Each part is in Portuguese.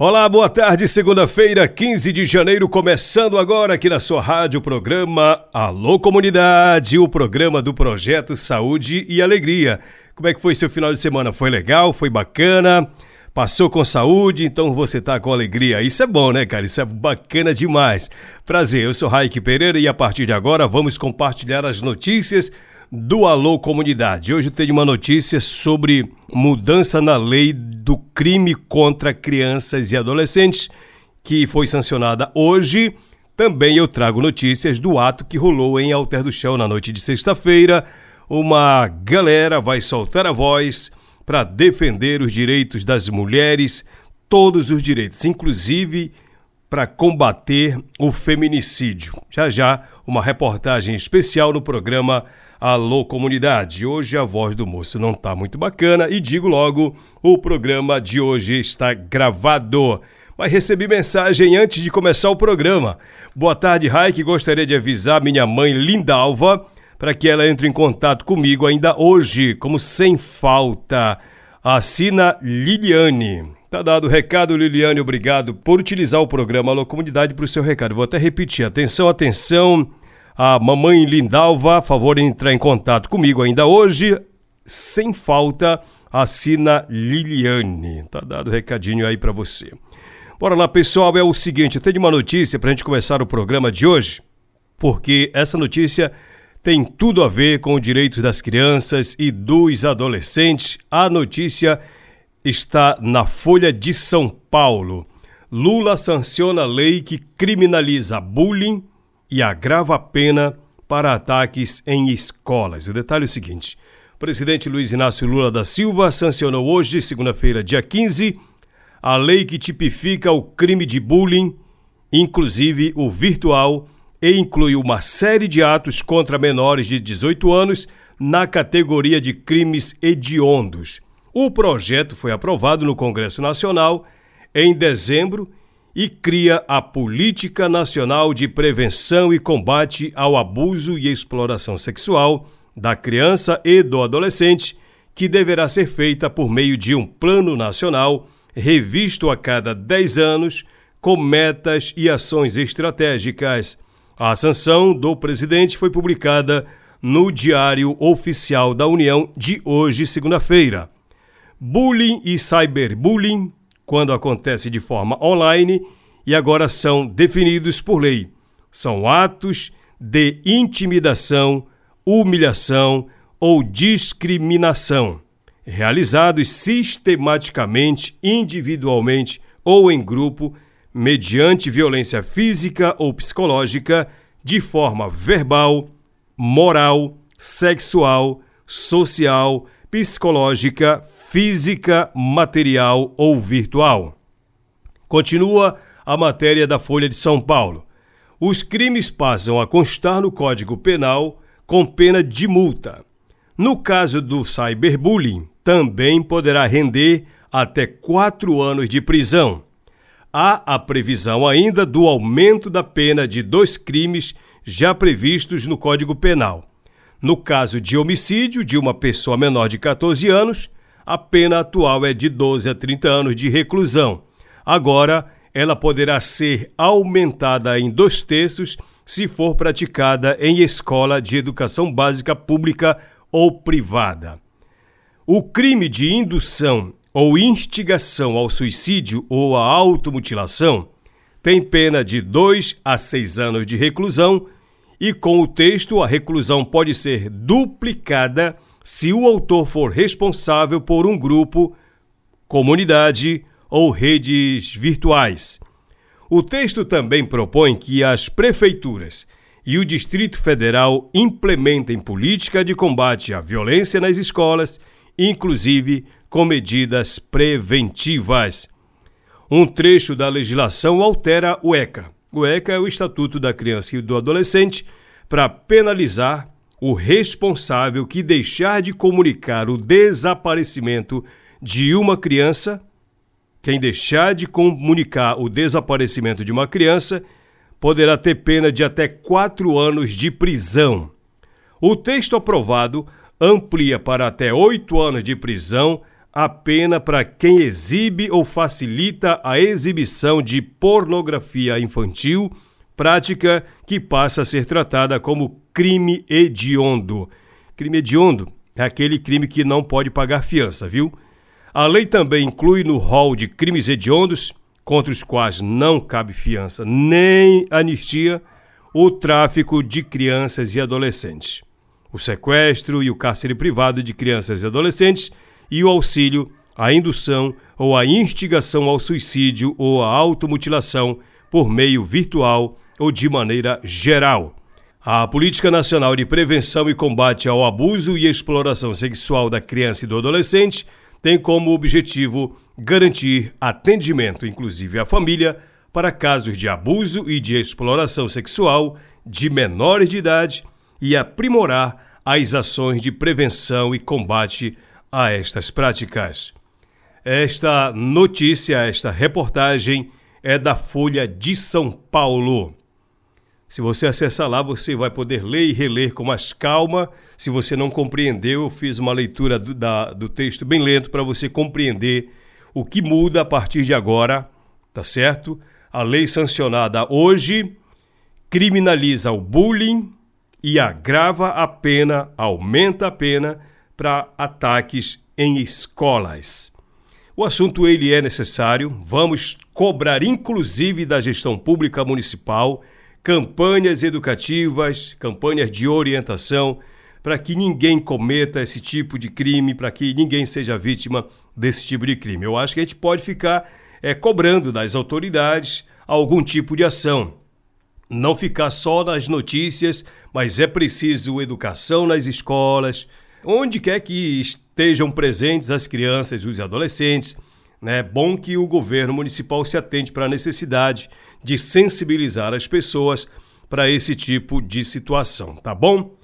Olá, boa tarde, segunda-feira, 15 de janeiro, começando agora aqui na sua rádio, programa Alô Comunidade, o programa do Projeto Saúde e Alegria. Como é que foi seu final de semana? Foi legal? Foi bacana? Passou com saúde, então você tá com alegria. Isso é bom, né, cara? Isso é bacana demais. Prazer, eu sou Raik Pereira e a partir de agora vamos compartilhar as notícias do Alô Comunidade. Hoje eu tenho uma notícia sobre mudança na lei do crime contra crianças e adolescentes, que foi sancionada hoje. Também eu trago notícias do ato que rolou em Alter do Chão na noite de sexta-feira. Uma galera vai soltar a voz para defender os direitos das mulheres, todos os direitos, inclusive para combater o feminicídio. Já já, uma reportagem especial no programa Alô Comunidade. Hoje a voz do moço não está muito bacana e digo logo, o programa de hoje está gravado. Mas recebi mensagem antes de começar o programa. Boa tarde, Raik. Gostaria de avisar minha mãe Lindalva para que ela entre em contato comigo ainda hoje, como sem falta. Assina Liliane. Tá dado o recado, Liliane. Obrigado por utilizar o programa Alô Comunidade para o seu recado. Vou até repetir. Atenção, atenção a mamãe Lindalva, a favor de entrar em contato comigo ainda hoje, sem falta, assina Liliane. Tá dado o recadinho aí para você. Bora lá, pessoal, é o seguinte, eu tenho uma notícia para a gente começar o programa de hoje, porque essa notícia tem tudo a ver com o direito das crianças e dos adolescentes. A notícia está na Folha de São Paulo. Lula sanciona lei que criminaliza bullying e agrava a pena para ataques em escolas. O detalhe é o seguinte: o presidente Luiz Inácio Lula da Silva sancionou hoje, segunda-feira, dia 15, a lei que tipifica o crime de bullying, inclusive o virtual, e inclui uma série de atos contra menores de 18 anos na categoria de crimes hediondos. O projeto foi aprovado no Congresso Nacional em dezembro e cria a Política Nacional de Prevenção e Combate ao Abuso e Exploração Sexual da Criança e do Adolescente, que deverá ser feita por meio de um plano nacional revisto a cada 10 anos, com metas e ações estratégicas. A sanção do presidente foi publicada no Diário Oficial da União de hoje, segunda-feira. Bullying e cyberbullying quando acontece de forma online e agora são definidos por lei. São atos de intimidação, humilhação ou discriminação, realizados sistematicamente, individualmente ou em grupo, mediante violência física ou psicológica, de forma verbal, moral, sexual, social, psicológica, física, material ou virtual. Continua a matéria da Folha de São Paulo. Os crimes passam a constar no Código Penal com pena de multa. No caso do cyberbullying, também poderá render até quatro anos de prisão. Há a previsão ainda do aumento da pena de dois crimes já previstos no Código Penal. No caso de homicídio de uma pessoa menor de 14 anos, a pena atual é de 12 a 30 anos de reclusão. Agora, ela poderá ser aumentada em dois terços se for praticada em escola de educação básica pública ou privada. O crime de indução ou instigação ao suicídio ou à automutilação tem pena de 2 a 6 anos de reclusão e com o texto, a reclusão pode ser duplicada se o autor for responsável por um grupo, comunidade ou redes virtuais. O texto também propõe que as prefeituras e o Distrito Federal implementem política de combate à violência nas escolas, inclusive com medidas preventivas. Um trecho da legislação altera o ECA. ECA é o Estatuto da Criança e do Adolescente para penalizar o responsável que deixar de comunicar o desaparecimento de uma criança, quem deixar de comunicar o desaparecimento de uma criança, poderá ter pena de até quatro anos de prisão. O texto aprovado amplia para até oito anos de prisão a pena para quem exibe ou facilita a exibição de pornografia infantil, prática que passa a ser tratada como crime hediondo. Crime hediondo é aquele crime que não pode pagar fiança, viu? A lei também inclui no rol de crimes hediondos, contra os quais não cabe fiança nem anistia, o tráfico de crianças e adolescentes, o sequestro e o cárcere privado de crianças e adolescentes e o auxílio à indução ou à instigação ao suicídio ou à automutilação por meio virtual ou de maneira geral. A Política Nacional de Prevenção e Combate ao Abuso e Exploração Sexual da Criança e do Adolescente tem como objetivo garantir atendimento, inclusive à família, para casos de abuso e de exploração sexual de menores de idade e aprimorar as ações de prevenção e combate a estas práticas. Esta notícia, esta reportagem é da Folha de São Paulo. Se você acessar lá, você vai poder ler e reler com mais calma. Se você não compreendeu, eu fiz uma leitura do, da, do texto bem lento para você compreender o que muda a partir de agora, tá certo? A lei sancionada hoje criminaliza o bullying e agrava a pena, aumenta a pena para ataques em escolas. O assunto ele é necessário, vamos cobrar inclusive da gestão pública municipal campanhas educativas, campanhas de orientação para que ninguém cometa esse tipo de crime, para que ninguém seja vítima desse tipo de crime. Eu acho que a gente pode ficar é, cobrando das autoridades algum tipo de ação. Não ficar só nas notícias, mas é preciso educação nas escolas, onde quer que estejam presentes as crianças e os adolescentes. É bom que o governo municipal se atente para a necessidade de sensibilizar as pessoas para esse tipo de situação, tá bom?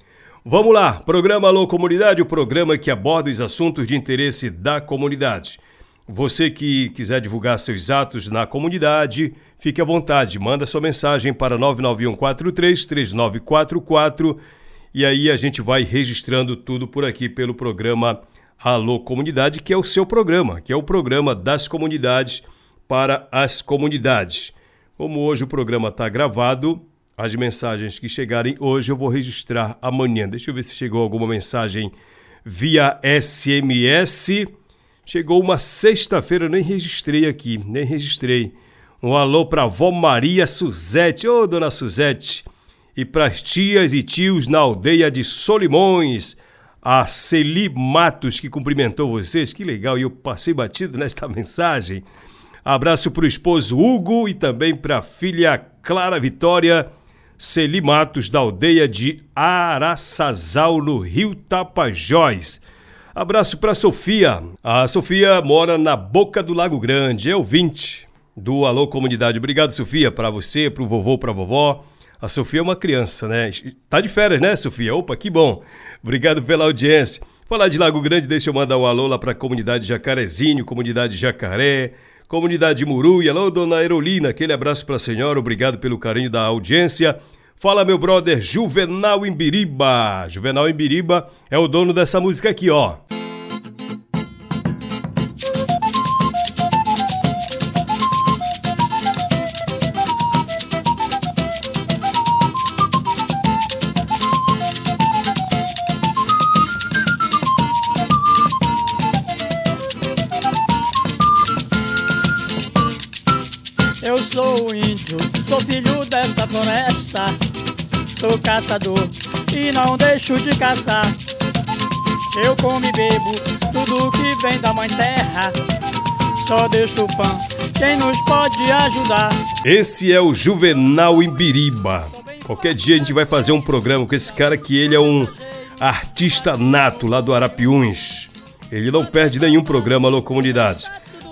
Vamos lá, programa Alô Comunidade, o programa que aborda os assuntos de interesse da comunidade. Você que quiser divulgar seus atos na comunidade, fique à vontade, manda sua mensagem para 99143 3944 e aí a gente vai registrando tudo por aqui pelo programa Alô Comunidade, que é o seu programa, que é o programa das comunidades para as comunidades. Como hoje o programa está gravado, as mensagens que chegarem hoje eu vou registrar amanhã. Deixa eu ver se chegou alguma mensagem via SMS. Chegou uma sexta-feira, nem registrei aqui, nem registrei. Um alô para a vó Maria Suzete, ô oh, dona Suzete e para as tias e tios na aldeia de Solimões, a Celi Matos que cumprimentou vocês, que legal, e eu passei batido nesta mensagem. Abraço para o esposo Hugo e também para a filha Clara Vitória, Celi Matos, da aldeia de Araçazal, no Rio Tapajós. Abraço para Sofia. A Sofia mora na Boca do Lago Grande, é ouvinte do Alô Comunidade. Obrigado, Sofia, para você, para o vovô, para a vovó. A Sofia é uma criança, né? Tá de férias, né, Sofia? Opa, que bom. Obrigado pela audiência. Falar de Lago Grande, deixa eu mandar um alô lá para a comunidade Jacarezinho, comunidade Jacaré, comunidade Muru. E alô, dona Aerolina, aquele abraço para a senhora, obrigado pelo carinho da audiência. Fala, meu brother Juvenal Imbiriba. Juvenal Imbiriba é o dono dessa música aqui, ó. Sou caçador e não deixo de caçar. Eu como e bebo tudo que vem da mãe terra. só deixa o pão. Quem nos pode ajudar? Esse é o Juvenal Imbiriba. Qualquer dia a gente vai fazer um programa com esse cara que ele é um artista nato lá do Arapiuns. Ele não perde nenhum programa Alô Comunidade.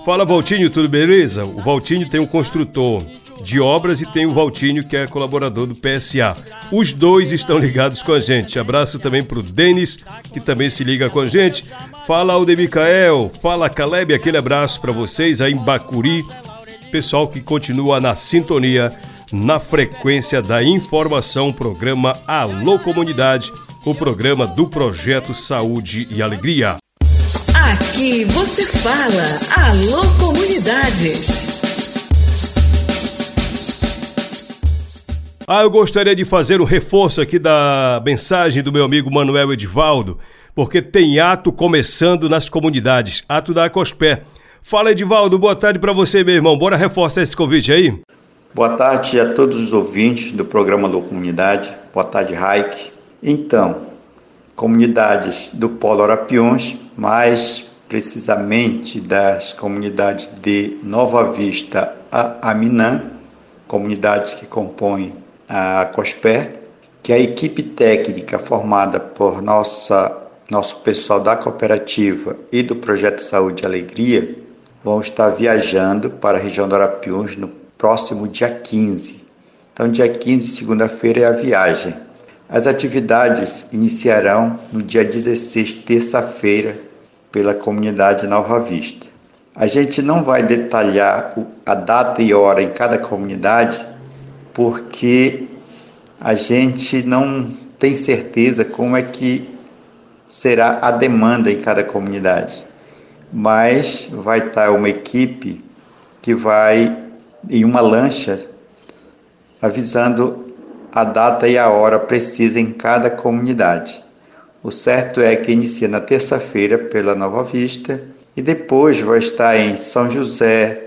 Fala Valtinho, tudo beleza? O Valtinho tem um construtor de obras e tem o Valtinho que é colaborador do PSA. Os dois estão ligados com a gente. Abraço também para o Denis, que também se liga com a gente. Fala Aldemicael, fala Caleb, aquele abraço para vocês aí em Bacuri. Pessoal que continua na sintonia, na frequência da informação, programa Alô Comunidade, o programa do Projeto Saúde e Alegria. Aqui você fala, alô comunidades. Ah, eu gostaria de fazer um reforço aqui da mensagem do meu amigo Manuel Edivaldo, porque tem ato começando nas comunidades, ato da Acospé. Fala Edivaldo, boa tarde para você, meu irmão. Bora reforçar esse convite aí? Boa tarde a todos os ouvintes do programa da Comunidade. Boa tarde, Raik. Então, comunidades do Polo Arapiões, mais precisamente das comunidades de Nova Vista a Aminã, comunidades que compõem a COSPER, que a equipe técnica formada por nossa, nosso pessoal da cooperativa e do Projeto Saúde e Alegria vão estar viajando para a região do Arapiuns no próximo dia 15. Então, dia 15, segunda-feira, é a viagem. As atividades iniciarão no dia 16, terça-feira, pela comunidade Nova Vista. A gente não vai detalhar a data e hora em cada comunidade, porque a gente não tem certeza como é que será a demanda em cada comunidade. Mas vai estar uma equipe que vai em uma lancha avisando a data e a hora precisa em cada comunidade. O certo é que inicia na terça-feira pela Nova Vista e depois vai estar em São José,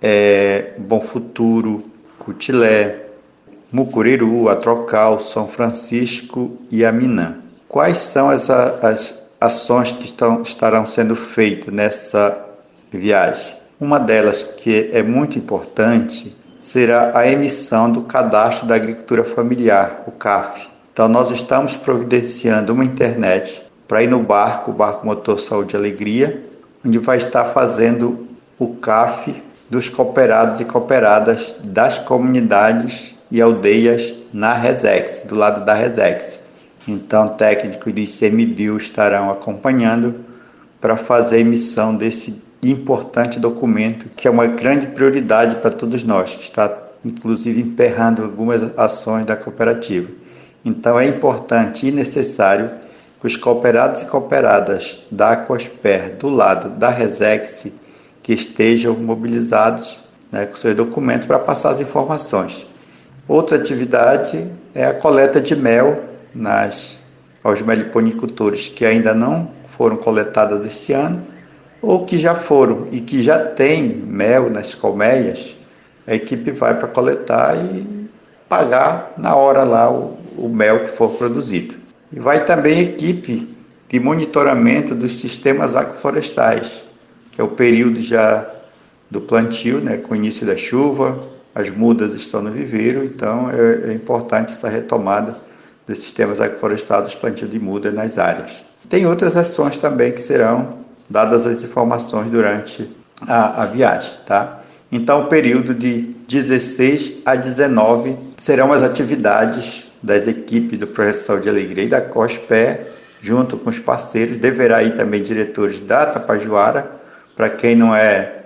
é, Bom Futuro, Cutilé, Mucuriru, Atrocal, São Francisco e Aminã. Quais são as, as ações que estão, estarão sendo feitas nessa viagem? Uma delas, que é muito importante, será a emissão do Cadastro da Agricultura Familiar, o CAF. Então, nós estamos providenciando uma internet para ir no barco, o Barco Motor Saúde e Alegria, onde vai estar fazendo o CAF dos cooperados e cooperadas das comunidades e aldeias na Resex, do lado da Resex. Então, técnicos de ICMBio estarão acompanhando para fazer a emissão desse importante documento, que é uma grande prioridade para todos nós, que está inclusive emperrando algumas ações da cooperativa. Então, é importante e necessário que os cooperados e cooperadas da Aquasper do lado da Resex que estejam mobilizados né, com seus documentos para passar as informações. Outra atividade é a coleta de mel nas, aos meliponicultores que ainda não foram coletadas este ano ou que já foram e que já tem mel nas colmeias, a equipe vai para coletar e pagar na hora lá o, o mel que for produzido. E vai também equipe de monitoramento dos sistemas agroflorestais, que é o período já do plantio, né, com o início da chuva, as mudas estão no viveiro, então é, é importante essa retomada dos sistemas agroflorestais, plantio de muda nas áreas. Tem outras ações também que serão dadas as informações durante a, a viagem, tá? Então, o período de 16 a 19 serão as atividades das equipes do Projeto Saúde e Alegria e da COSPE, junto com os parceiros. Deverá ir também diretores da Tapajuara, para quem não é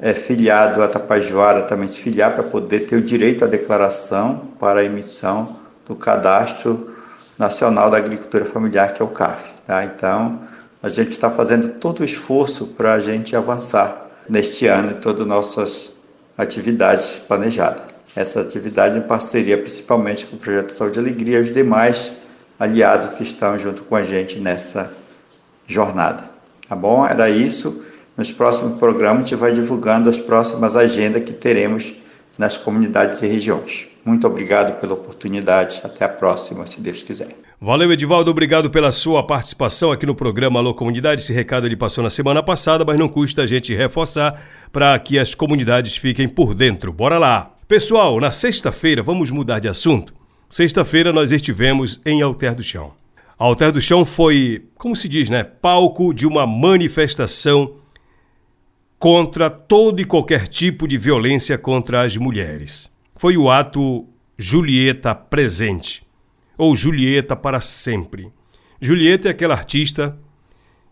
é, filiado a Tapajoara também se filiar para poder ter o direito à declaração para a emissão do Cadastro Nacional da Agricultura Familiar, que é o CAF. Tá? Então, a gente está fazendo todo o esforço para a gente avançar neste ano em todas as nossas atividades planejadas. Essa atividade em parceria principalmente com o Projeto Saúde e Alegria e os demais aliados que estão junto com a gente nessa jornada. Tá bom? Era isso. Nos próximos programas, a gente vai divulgando as próximas agendas que teremos nas comunidades e regiões. Muito obrigado pela oportunidade. Até a próxima, se Deus quiser. Valeu, Edivaldo. Obrigado pela sua participação aqui no programa Alô Comunidade. Esse recado ele passou na semana passada, mas não custa a gente reforçar para que as comunidades fiquem por dentro. Bora lá! Pessoal, na sexta-feira, vamos mudar de assunto. Sexta-feira nós estivemos em Alter do Chão. Alter do Chão foi, como se diz, né? Palco de uma manifestação contra todo e qualquer tipo de violência contra as mulheres. Foi o ato Julieta Presente, ou Julieta para sempre. Julieta é aquela artista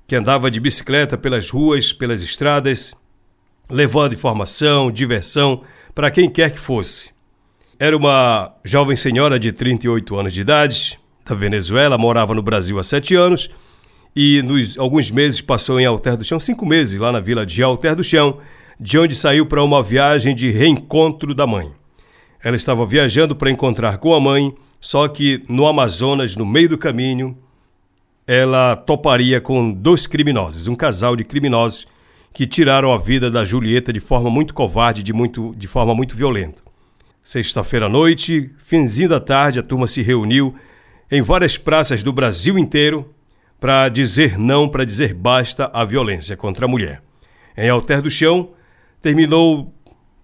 que andava de bicicleta pelas ruas, pelas estradas, levando informação, diversão para quem quer que fosse. Era uma jovem senhora de 38 anos de idade, da Venezuela, morava no Brasil há sete anos e nos alguns meses passou em Alter do Chão, cinco meses lá na vila de Alter do Chão, de onde saiu para uma viagem de reencontro da mãe. Ela estava viajando para encontrar com a mãe, só que no Amazonas, no meio do caminho, ela toparia com dois criminosos, um casal de criminosos que tiraram a vida da Julieta de forma muito covarde, de, muito, de forma muito violenta. Sexta-feira à noite, finzinho da tarde, a turma se reuniu em várias praças do Brasil inteiro para dizer não, para dizer basta à violência contra a mulher. Em Alter do Chão, terminou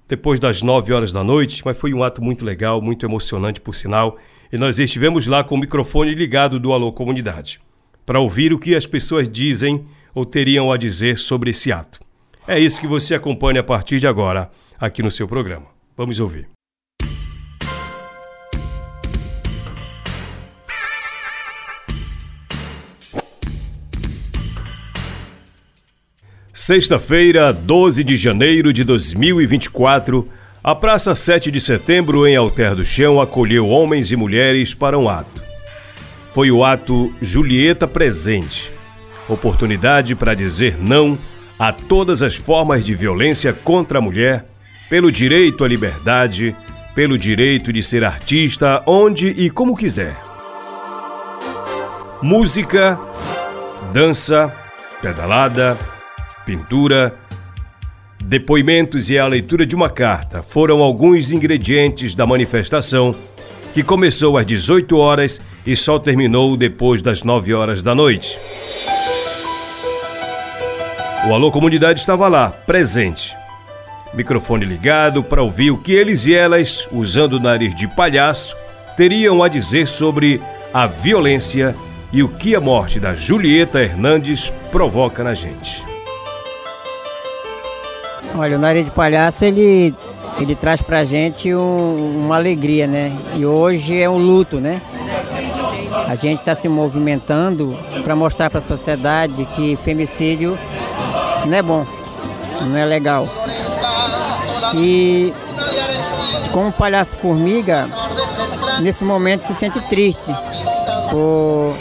depois das nove horas da noite, mas foi um ato muito legal, muito emocionante, por sinal, e nós estivemos lá com o microfone ligado do Alô Comunidade, para ouvir o que as pessoas dizem ou teriam a dizer sobre esse ato. É isso que você acompanha a partir de agora, aqui no seu programa. Vamos ouvir. Sexta-feira, 12 de janeiro de 2024, a Praça 7 de Setembro, em Alter do Chão, acolheu homens e mulheres para um ato. Foi o ato Julieta Presente oportunidade para dizer não a todas as formas de violência contra a mulher, pelo direito à liberdade, pelo direito de ser artista onde e como quiser. Música, dança, pedalada, pintura, depoimentos e a leitura de uma carta foram alguns ingredientes da manifestação que começou às 18 horas e só terminou depois das 9 horas da noite. O Alô Comunidade estava lá, presente. Microfone ligado para ouvir o que eles e elas, usando o nariz de palhaço, teriam a dizer sobre a violência e o que a morte da Julieta Hernandes provoca na gente. Olha, o nariz de palhaço ele, ele traz pra gente um, uma alegria, né? E hoje é um luto, né? A gente está se movimentando para mostrar para a sociedade que femicídio não é bom, não é legal. E como palhaço formiga, nesse momento se sente triste por,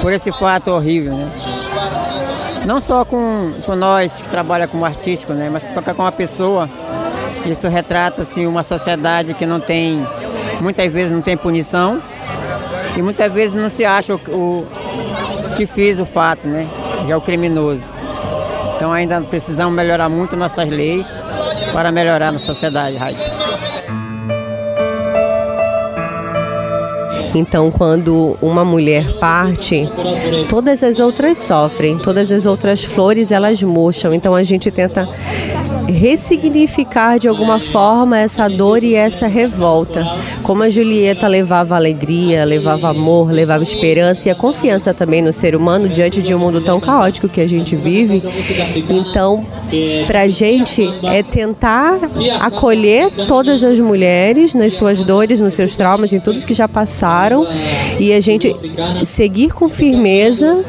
por esse fato horrível, né? Não só com, com nós que trabalham como artístico, né? Mas com uma pessoa. Isso retrata assim, uma sociedade que não tem, muitas vezes não tem punição e muitas vezes não se acha o, o que fez o fato, né? Que é o criminoso. Então ainda precisamos melhorar muito nossas leis para melhorar a sociedade. Então, quando uma mulher parte, todas as outras sofrem, todas as outras flores elas murcham. Então, a gente tenta ressignificar de alguma forma essa dor e essa revolta. Como a Julieta levava alegria, levava amor, levava esperança e a confiança também no ser humano diante de um mundo tão caótico que a gente vive. Então, para a gente é tentar acolher todas as mulheres nas suas dores, nos seus traumas, em tudo que já passaram e a gente seguir com firmeza,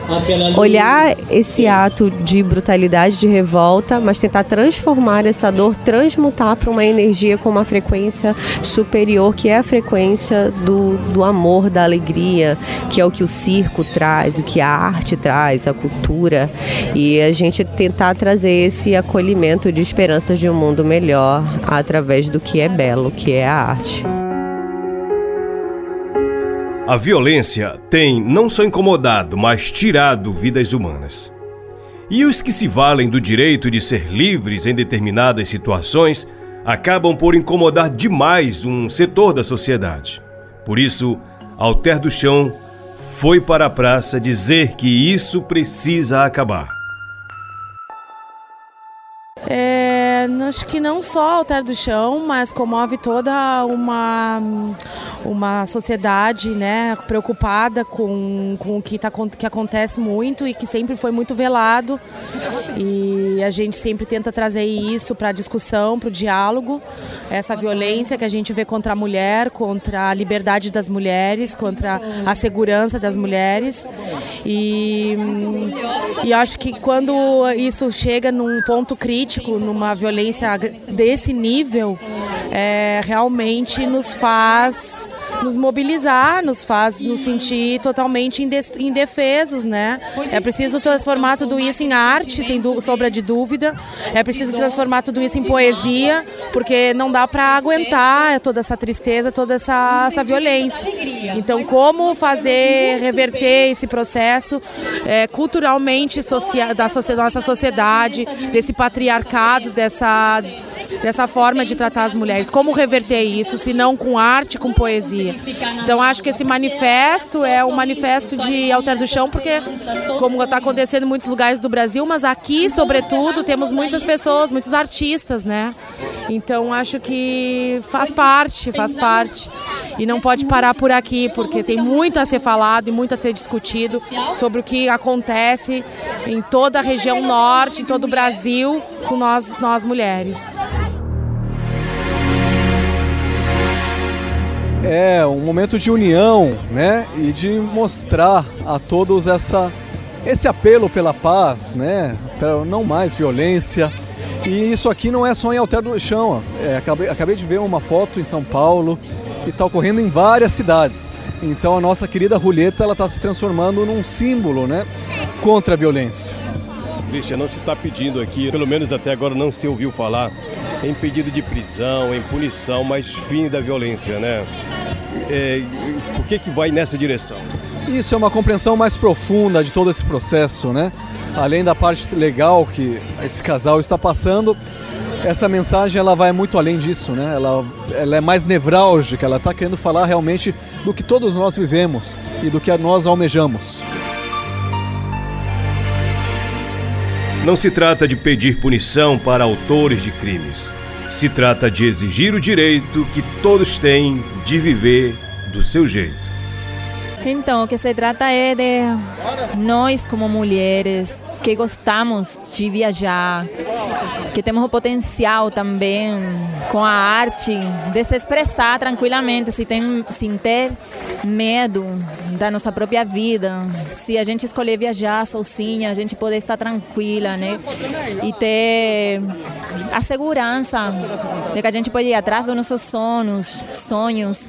olhar esse ato de brutalidade, de revolta, mas tentar transformar transformar essa dor, transmutar para uma energia com uma frequência superior, que é a frequência do, do amor, da alegria, que é o que o circo traz, o que a arte traz, a cultura. E a gente tentar trazer esse acolhimento de esperanças de um mundo melhor através do que é belo, que é a arte. A violência tem não só incomodado, mas tirado vidas humanas. E os que se valem do direito de ser livres em determinadas situações acabam por incomodar demais um setor da sociedade. Por isso, Alter do Chão foi para a praça dizer que isso precisa acabar. É, acho que não só Altar do Chão, mas comove toda uma, uma sociedade né, preocupada com, com o que, tá, que acontece muito e que sempre foi muito velado. E a gente sempre tenta trazer isso para a discussão, para o diálogo, essa violência que a gente vê contra a mulher, contra a liberdade das mulheres, contra a segurança das mulheres. E, e acho que quando isso chega num ponto crítico, numa violência desse nível, é, realmente nos faz nos mobilizar, nos faz nos sentir totalmente indefesos, né? É preciso transformar tudo isso em arte, sem sombra de dúvida. É preciso transformar tudo isso em poesia, porque não dá para aguentar toda essa tristeza, toda essa, essa violência. Então, como fazer reverter esse processo é, culturalmente da nossa sociedade, desse patriarcado, dessa dessa forma de tratar as mulheres. Como reverter isso, se não com arte, com poesia? Então acho que esse manifesto é um manifesto de Alter do Chão, porque como está acontecendo em muitos lugares do Brasil, mas aqui, sobretudo, temos muitas pessoas, muitos artistas, né? Então acho que faz parte, faz parte. E não pode parar por aqui, porque tem muito a ser falado e muito a ser discutido sobre o que acontece em toda a região norte, em todo o Brasil, com nós, nós mulheres. É um momento de união, né? E de mostrar a todos essa, esse apelo pela paz, né? Para não mais violência. E isso aqui não é só em Alter do Chão. É, acabei, acabei de ver uma foto em São Paulo que está ocorrendo em várias cidades. Então a nossa querida Ruleta ela está se transformando num símbolo, né? Contra a violência. Christian, não se está pedindo aqui, pelo menos até agora não se ouviu falar, em pedido de prisão, em punição, mas fim da violência, né? É, por que, que vai nessa direção? Isso é uma compreensão mais profunda de todo esse processo, né? Além da parte legal que esse casal está passando, essa mensagem ela vai muito além disso, né? Ela, ela é mais nevrálgica, ela está querendo falar realmente do que todos nós vivemos e do que nós almejamos. Não se trata de pedir punição para autores de crimes. Se trata de exigir o direito que todos têm de viver do seu jeito. Então, o que se trata é de nós, como mulheres, que gostamos de viajar, que temos o potencial também com a arte de se expressar tranquilamente, sem ter, sem ter medo da nossa própria vida. Se a gente escolher viajar sozinha, a gente poder estar tranquila, né? E ter a segurança de que a gente pode ir atrás dos nossos sonhos, sonhos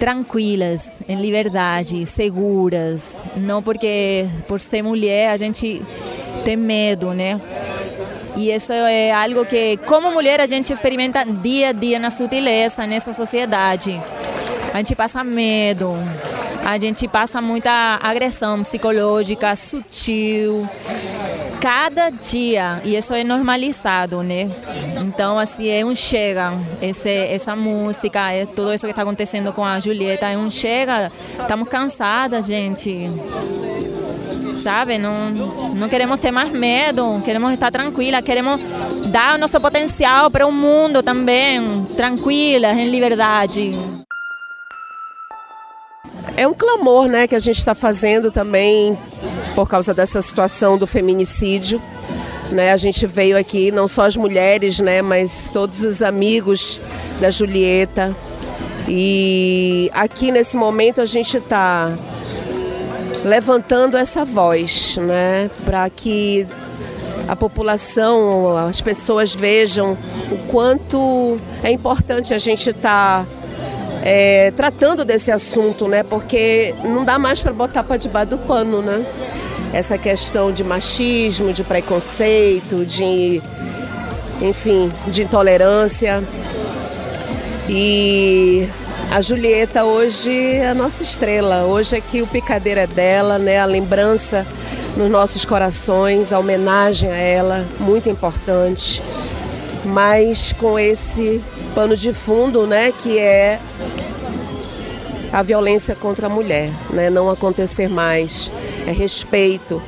tranquilas, em liberdade, seguras. Não porque por ser mulher a gente tem medo, né? E isso é algo que, como mulher, a gente experimenta dia a dia na sutileza nessa sociedade. A gente passa medo, a gente passa muita agressão psicológica sutil cada dia e isso é normalizado, né? Então assim é um chega, esse, essa música, é tudo isso que está acontecendo com a Julieta é um chega. Estamos cansadas, gente. Sabe, não, não queremos ter mais medo, queremos estar tranquila, queremos dar o nosso potencial para o mundo também, tranquilas, em liberdade é um clamor né, que a gente está fazendo também por causa dessa situação do feminicídio. Né, a gente veio aqui, não só as mulheres, né, mas todos os amigos da Julieta. E aqui nesse momento a gente está levantando essa voz, né, para que a população, as pessoas vejam o quanto é importante a gente estar tá é, tratando desse assunto, né? Porque não dá mais para botar para debaixo do pano, né? Essa questão de machismo, de preconceito, de enfim, de intolerância. E a Julieta hoje é a nossa estrela. Hoje aqui o picadeira é dela, né? A lembrança nos nossos corações, a homenagem a ela, muito importante. Mas com esse pano de fundo, né, que é a violência contra a mulher, né? Não acontecer mais. É respeito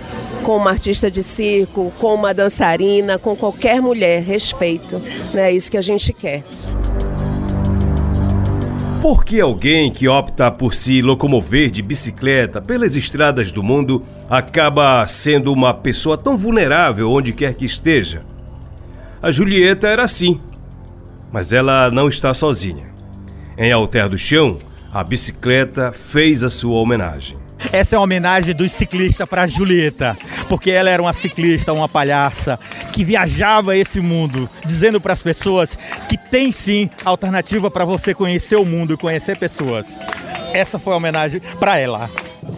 com uma artista de circo, com uma dançarina, com qualquer mulher, respeito. Né? É isso que a gente quer. Por que alguém que opta por se locomover de bicicleta pelas estradas do mundo acaba sendo uma pessoa tão vulnerável onde quer que esteja? A Julieta era assim, mas ela não está sozinha. Em Alter do Chão, a bicicleta fez a sua homenagem. Essa é uma homenagem dos ciclistas para Julieta, porque ela era uma ciclista, uma palhaça que viajava esse mundo, dizendo para as pessoas que tem sim alternativa para você conhecer o mundo e conhecer pessoas. Essa foi a homenagem para ela.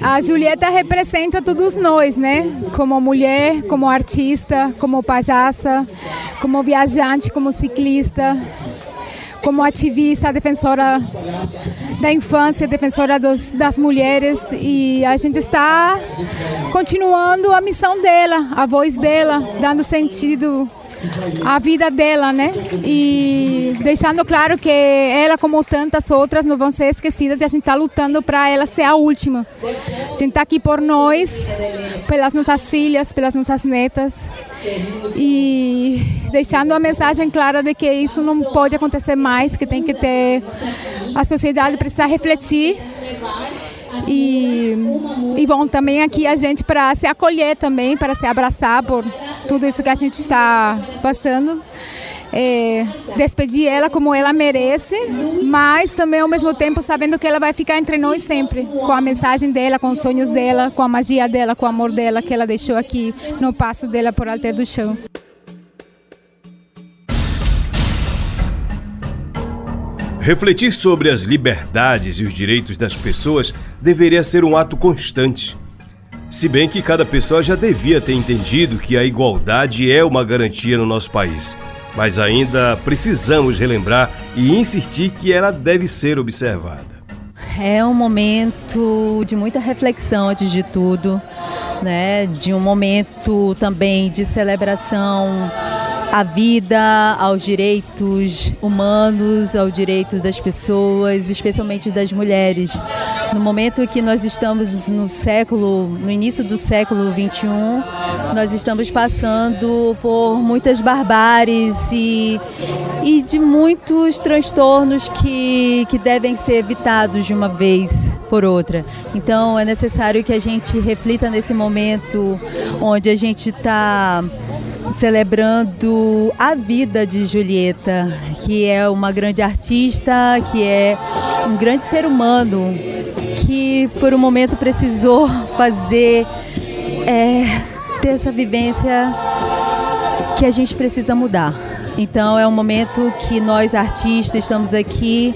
A Julieta representa todos nós, né? Como mulher, como artista, como palhaça, como viajante, como ciclista, como ativista, defensora da infância, defensora dos, das mulheres. E a gente está continuando a missão dela, a voz dela, dando sentido à vida dela, né? E deixando claro que ela, como tantas outras, não vão ser esquecidas e a gente está lutando para ela ser a última. A gente está aqui por nós, pelas nossas filhas, pelas nossas netas e deixando a mensagem clara de que isso não pode acontecer mais, que tem que ter a sociedade precisa refletir e, e bom também aqui a gente para se acolher também, para se abraçar por tudo isso que a gente está passando. É, despedir ela como ela merece, mas também ao mesmo tempo sabendo que ela vai ficar entre nós sempre, com a mensagem dela, com os sonhos dela, com a magia dela, com o amor dela que ela deixou aqui no passo dela por Alter do Chão. Refletir sobre as liberdades e os direitos das pessoas deveria ser um ato constante. Se bem que cada pessoa já devia ter entendido que a igualdade é uma garantia no nosso país mas ainda precisamos relembrar e insistir que ela deve ser observada. É um momento de muita reflexão antes de tudo, né? De um momento também de celebração à vida, aos direitos humanos, aos direitos das pessoas, especialmente das mulheres. No momento que nós estamos no século, no início do século 21, nós estamos passando por muitas barbáries e, e de muitos transtornos que, que devem ser evitados de uma vez por outra. Então é necessário que a gente reflita nesse momento onde a gente está celebrando a vida de Julieta, que é uma grande artista, que é um grande ser humano, que por um momento precisou fazer é, ter essa vivência que a gente precisa mudar. Então é um momento que nós artistas estamos aqui,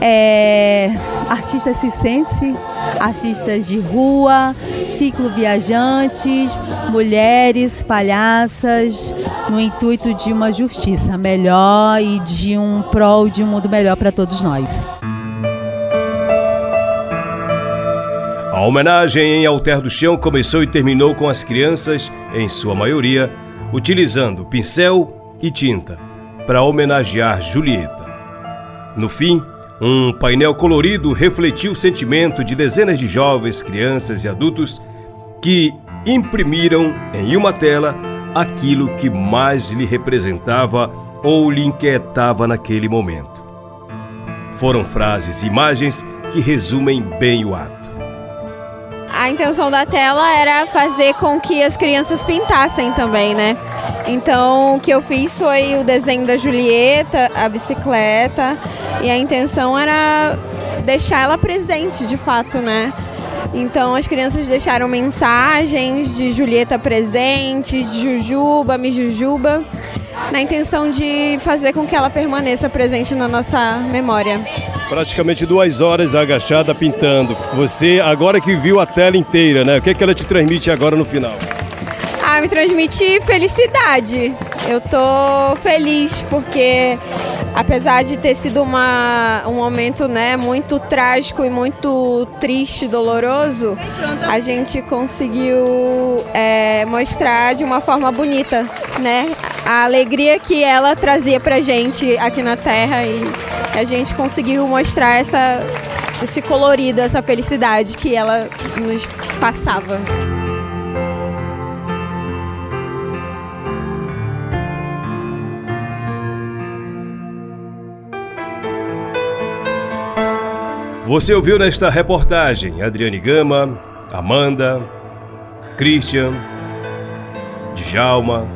é, artistas cicense, artistas de rua, ciclo viajantes, mulheres, palhaças, no intuito de uma justiça melhor e de um prol de um mundo melhor para todos nós. A homenagem em Alter do Chão começou e terminou com as crianças, em sua maioria, utilizando pincel e tinta para homenagear Julieta. No fim, um painel colorido refletiu o sentimento de dezenas de jovens, crianças e adultos que imprimiram em uma tela aquilo que mais lhe representava ou lhe inquietava naquele momento. Foram frases e imagens que resumem bem o ato. A intenção da tela era fazer com que as crianças pintassem também, né? Então, o que eu fiz foi o desenho da Julieta, a bicicleta, e a intenção era deixar ela presente, de fato, né? Então, as crianças deixaram mensagens de Julieta presente, de Jujuba, me Jujuba, na intenção de fazer com que ela permaneça presente na nossa memória. Praticamente duas horas agachada pintando. Você, agora que viu a tela inteira, né? O que, é que ela te transmite agora no final? Ah, me transmite felicidade. Eu tô feliz porque apesar de ter sido uma, um momento né, muito trágico e muito triste, doloroso, a gente conseguiu é, mostrar de uma forma bonita né, a alegria que ela trazia pra gente aqui na Terra e a gente conseguiu mostrar essa, esse colorido, essa felicidade que ela nos passava. Você ouviu nesta reportagem Adriane Gama, Amanda, Christian, Djalma,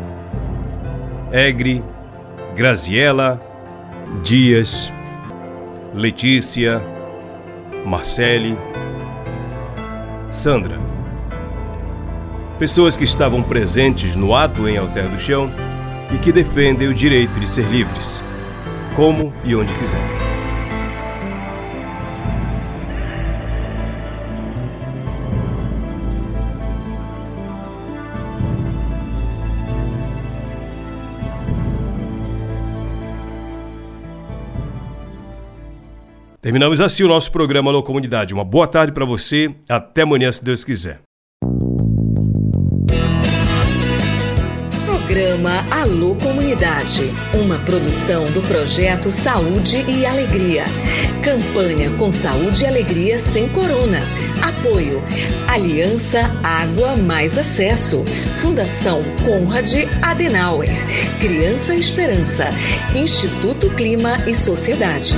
Egre, Graziela, Dias, Letícia, Marcele, Sandra. Pessoas que estavam presentes no ato em Alter do Chão e que defendem o direito de ser livres, como e onde quiserem. Terminamos assim o nosso programa Alô Comunidade. Uma boa tarde para você. Até amanhã, se Deus quiser. Programa Alô Comunidade, uma produção do projeto Saúde e Alegria. Campanha com Saúde e Alegria sem Corona. Apoio: Aliança Água Mais Acesso. Fundação Conrad Adenauer. Criança Esperança. Instituto Clima e Sociedade.